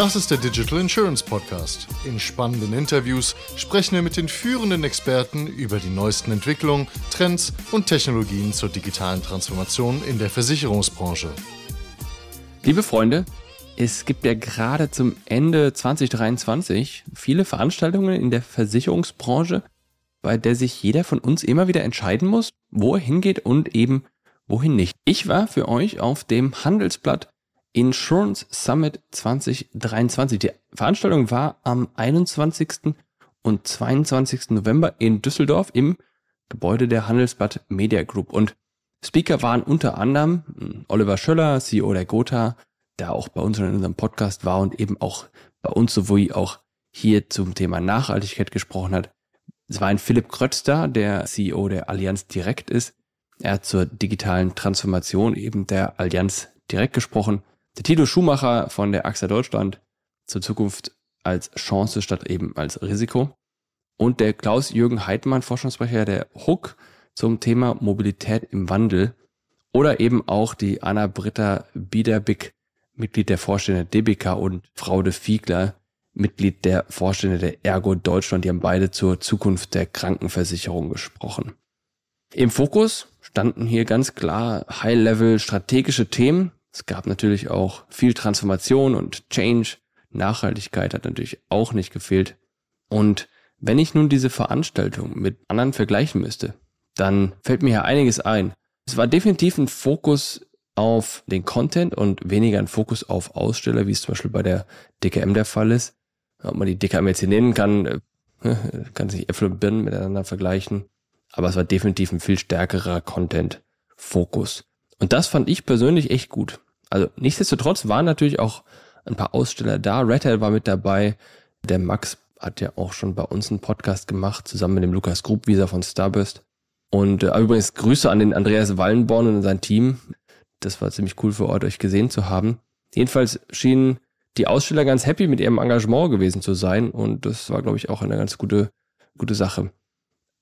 Das ist der Digital Insurance Podcast. In spannenden Interviews sprechen wir mit den führenden Experten über die neuesten Entwicklungen, Trends und Technologien zur digitalen Transformation in der Versicherungsbranche. Liebe Freunde, es gibt ja gerade zum Ende 2023 viele Veranstaltungen in der Versicherungsbranche, bei der sich jeder von uns immer wieder entscheiden muss, wo er hingeht und eben wohin nicht. Ich war für euch auf dem Handelsblatt Insurance Summit 2023. Die Veranstaltung war am 21. und 22. November in Düsseldorf im Gebäude der Handelsblatt Media Group. Und Speaker waren unter anderem hm, Oliver Schöller, CEO der Gotha, der auch bei uns in unserem Podcast war und eben auch bei uns sowie auch hier zum Thema Nachhaltigkeit gesprochen hat. Es war ein Philipp Krötz da, der CEO der Allianz Direkt ist. Er hat zur digitalen Transformation eben der Allianz Direkt gesprochen. Der Tito Schumacher von der AXA Deutschland zur Zukunft als Chance statt eben als Risiko. Und der Klaus-Jürgen Heidmann, Forschungssprecher der HUK zum Thema Mobilität im Wandel. Oder eben auch die Anna-Britta Biederbick, Mitglied der Vorstände DBK und Frau de Fiegler, Mitglied der Vorstände der Ergo Deutschland. Die haben beide zur Zukunft der Krankenversicherung gesprochen. Im Fokus standen hier ganz klar High-Level strategische Themen, es gab natürlich auch viel Transformation und Change. Nachhaltigkeit hat natürlich auch nicht gefehlt. Und wenn ich nun diese Veranstaltung mit anderen vergleichen müsste, dann fällt mir ja einiges ein. Es war definitiv ein Fokus auf den Content und weniger ein Fokus auf Aussteller, wie es zum Beispiel bei der DKM der Fall ist. Ob man die DKM jetzt hier nennen kann, äh, kann sich Äpfel und Birnen miteinander vergleichen. Aber es war definitiv ein viel stärkerer Content-Fokus. Und das fand ich persönlich echt gut. Also nichtsdestotrotz waren natürlich auch ein paar Aussteller da. Red Hat war mit dabei. Der Max hat ja auch schon bei uns einen Podcast gemacht, zusammen mit dem Lukas Grubwieser von Starburst. Und äh, übrigens Grüße an den Andreas Wallenborn und sein Team. Das war ziemlich cool für Ort, euch gesehen zu haben. Jedenfalls schienen die Aussteller ganz happy mit ihrem Engagement gewesen zu sein und das war, glaube ich, auch eine ganz gute, gute Sache.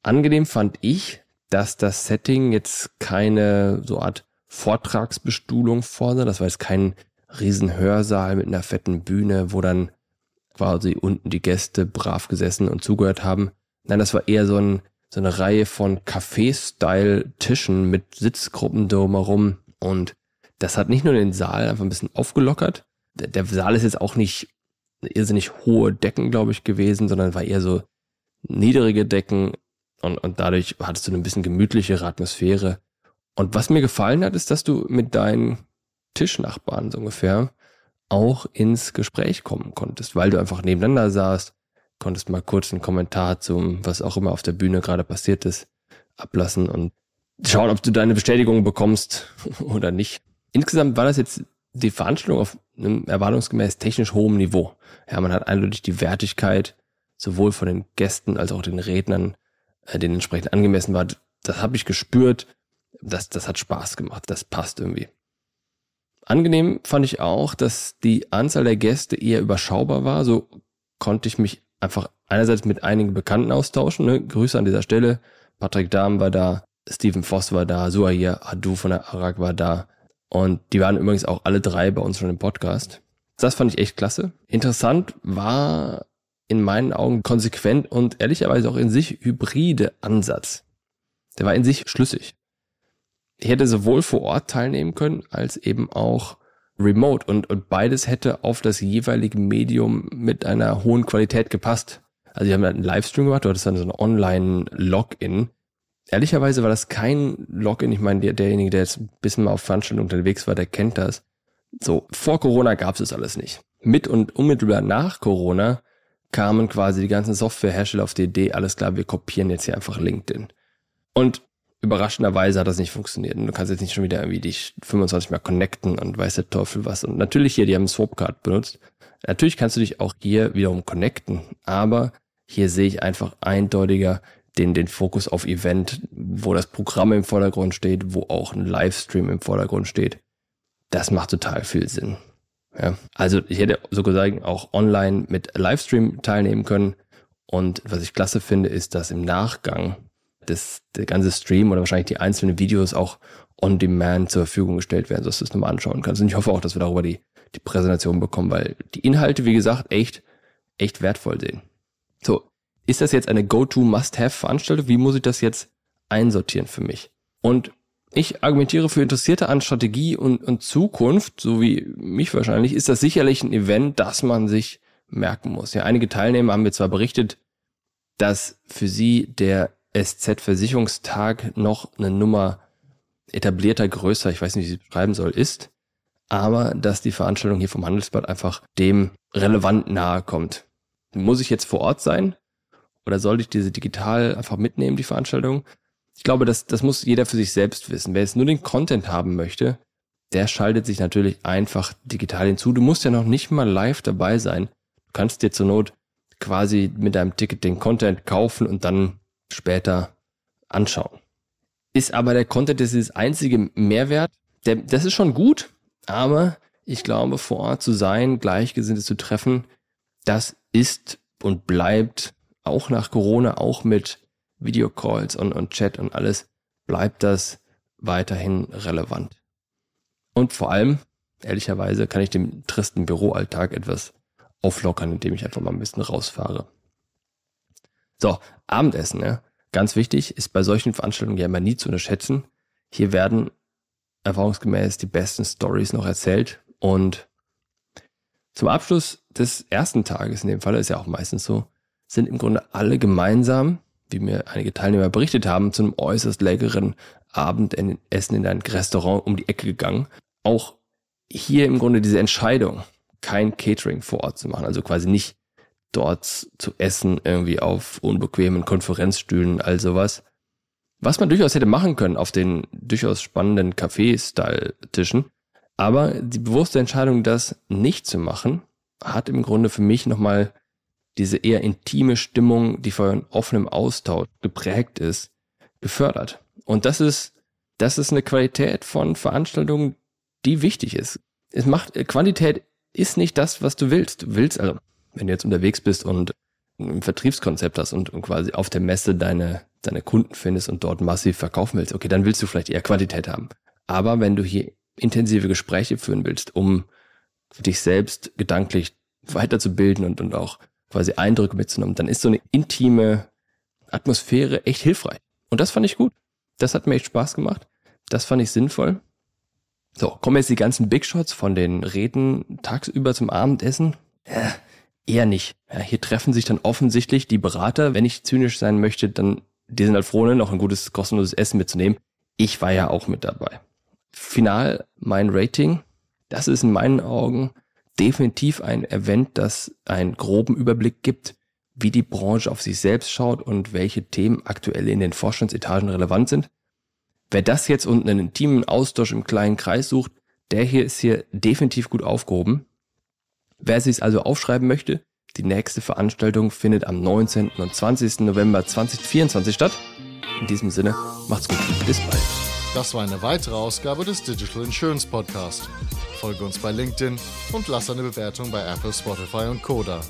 Angenehm fand ich, dass das Setting jetzt keine so Art Vortragsbestuhlung vorne. Das war jetzt kein Riesenhörsaal mit einer fetten Bühne, wo dann quasi unten die Gäste brav gesessen und zugehört haben. Nein, das war eher so, ein, so eine Reihe von Café-Style-Tischen mit Sitzgruppen drumherum. Und das hat nicht nur den Saal einfach ein bisschen aufgelockert. Der, der Saal ist jetzt auch nicht irrsinnig hohe Decken, glaube ich, gewesen, sondern war eher so niedrige Decken und, und dadurch hattest du eine bisschen gemütlichere Atmosphäre. Und was mir gefallen hat, ist, dass du mit deinen Tischnachbarn so ungefähr auch ins Gespräch kommen konntest, weil du einfach nebeneinander saßt, konntest mal kurz einen Kommentar zum, was auch immer auf der Bühne gerade passiert ist, ablassen und schauen, ob du deine Bestätigung bekommst oder nicht. Insgesamt war das jetzt die Veranstaltung auf einem erwartungsgemäß technisch hohem Niveau. Ja, man hat eindeutig die Wertigkeit sowohl von den Gästen als auch den Rednern, äh, den entsprechend angemessen war. Das habe ich gespürt das, das hat Spaß gemacht, das passt irgendwie. Angenehm fand ich auch, dass die Anzahl der Gäste eher überschaubar war. So konnte ich mich einfach einerseits mit einigen Bekannten austauschen. Ne? Grüße an dieser Stelle. Patrick Dahm war da, Stephen Voss war da, Suair Adu von der Arak war da. Und die waren übrigens auch alle drei bei uns schon im Podcast. Das fand ich echt klasse. Interessant war in meinen Augen konsequent und ehrlicherweise auch in sich hybride Ansatz. Der war in sich schlüssig ich hätte sowohl vor Ort teilnehmen können, als eben auch remote und, und beides hätte auf das jeweilige Medium mit einer hohen Qualität gepasst. Also die haben halt einen Livestream gemacht, du hattest dann so ein Online-Login. Ehrlicherweise war das kein Login. Ich meine, der, derjenige, der jetzt ein bisschen mal auf Veranstaltungen unterwegs war, der kennt das. So, vor Corona gab es das alles nicht. Mit und unmittelbar nach Corona kamen quasi die ganzen Softwarehersteller auf die Idee, alles klar, wir kopieren jetzt hier einfach LinkedIn. Und überraschenderweise hat das nicht funktioniert. Und du kannst jetzt nicht schon wieder irgendwie dich 25 Mal connecten und weiß der Teufel was. Und natürlich hier, die haben Swapcard benutzt. Natürlich kannst du dich auch hier wiederum connecten, aber hier sehe ich einfach eindeutiger den, den Fokus auf Event, wo das Programm im Vordergrund steht, wo auch ein Livestream im Vordergrund steht. Das macht total viel Sinn. Ja, also ich hätte sozusagen auch online mit Livestream teilnehmen können. Und was ich klasse finde, ist, dass im Nachgang das, der ganze Stream oder wahrscheinlich die einzelnen Videos auch on demand zur Verfügung gestellt werden, sodass du es nochmal anschauen kannst. Und ich hoffe auch, dass wir darüber die, die Präsentation bekommen, weil die Inhalte, wie gesagt, echt, echt wertvoll sind. So, ist das jetzt eine Go-To-Must-Have-Veranstaltung? Wie muss ich das jetzt einsortieren für mich? Und ich argumentiere für Interessierte an Strategie und, und Zukunft, so wie mich wahrscheinlich, ist das sicherlich ein Event, das man sich merken muss. Ja, einige Teilnehmer haben mir zwar berichtet, dass für sie der SZ-Versicherungstag noch eine Nummer etablierter, größer, ich weiß nicht, wie ich es beschreiben soll, ist, aber dass die Veranstaltung hier vom Handelsblatt einfach dem relevant nahe kommt. Muss ich jetzt vor Ort sein? Oder sollte ich diese digital einfach mitnehmen, die Veranstaltung? Ich glaube, das, das muss jeder für sich selbst wissen. Wer jetzt nur den Content haben möchte, der schaltet sich natürlich einfach digital hinzu. Du musst ja noch nicht mal live dabei sein. Du kannst dir zur Not quasi mit deinem Ticket den Content kaufen und dann später anschauen. Ist aber der Content das, das einzige Mehrwert? Der, das ist schon gut, aber ich glaube, vor Ort zu sein, Gleichgesinnte zu treffen, das ist und bleibt auch nach Corona, auch mit Videocalls und, und Chat und alles, bleibt das weiterhin relevant. Und vor allem, ehrlicherweise, kann ich dem tristen Büroalltag etwas auflockern, indem ich einfach mal ein bisschen rausfahre. So, Abendessen, ja. Ganz wichtig, ist bei solchen Veranstaltungen ja immer nie zu unterschätzen. Hier werden erfahrungsgemäß die besten Stories noch erzählt und zum Abschluss des ersten Tages, in dem Fall ist ja auch meistens so, sind im Grunde alle gemeinsam, wie mir einige Teilnehmer berichtet haben, zu einem äußerst leckeren Abendessen in ein Restaurant um die Ecke gegangen. Auch hier im Grunde diese Entscheidung, kein Catering vor Ort zu machen, also quasi nicht dort zu essen, irgendwie auf unbequemen Konferenzstühlen, all sowas. Was man durchaus hätte machen können auf den durchaus spannenden Café-Style-Tischen. Aber die bewusste Entscheidung, das nicht zu machen, hat im Grunde für mich nochmal diese eher intime Stimmung, die von offenem Austausch geprägt ist, gefördert. Und das ist, das ist eine Qualität von Veranstaltungen, die wichtig ist. Es macht, Quantität ist nicht das, was du willst. Du willst, also, wenn du jetzt unterwegs bist und ein Vertriebskonzept hast und, und quasi auf der Messe deine, deine Kunden findest und dort massiv verkaufen willst, okay, dann willst du vielleicht eher Quantität haben. Aber wenn du hier intensive Gespräche führen willst, um dich selbst gedanklich weiterzubilden und, und auch quasi Eindrücke mitzunehmen, dann ist so eine intime Atmosphäre echt hilfreich. Und das fand ich gut. Das hat mir echt Spaß gemacht. Das fand ich sinnvoll. So, kommen jetzt die ganzen Big Shots von den Reden tagsüber zum Abendessen? Ja, eher nicht. Ja, hier treffen sich dann offensichtlich die Berater. Wenn ich zynisch sein möchte, dann, die sind halt froh, ne, noch ein gutes, kostenloses Essen mitzunehmen. Ich war ja auch mit dabei. Final mein Rating. Das ist in meinen Augen definitiv ein Event, das einen groben Überblick gibt, wie die Branche auf sich selbst schaut und welche Themen aktuell in den Vorstandsetagen relevant sind. Wer das jetzt und einen intimen Austausch im kleinen Kreis sucht, der hier ist hier definitiv gut aufgehoben. Wer sich also aufschreiben möchte, die nächste Veranstaltung findet am 19. und 20. November 2024 statt. In diesem Sinne, macht's gut. Bis bald. Das war eine weitere Ausgabe des Digital Insurance Podcast. Folge uns bei LinkedIn und lass eine Bewertung bei Apple, Spotify und Koda.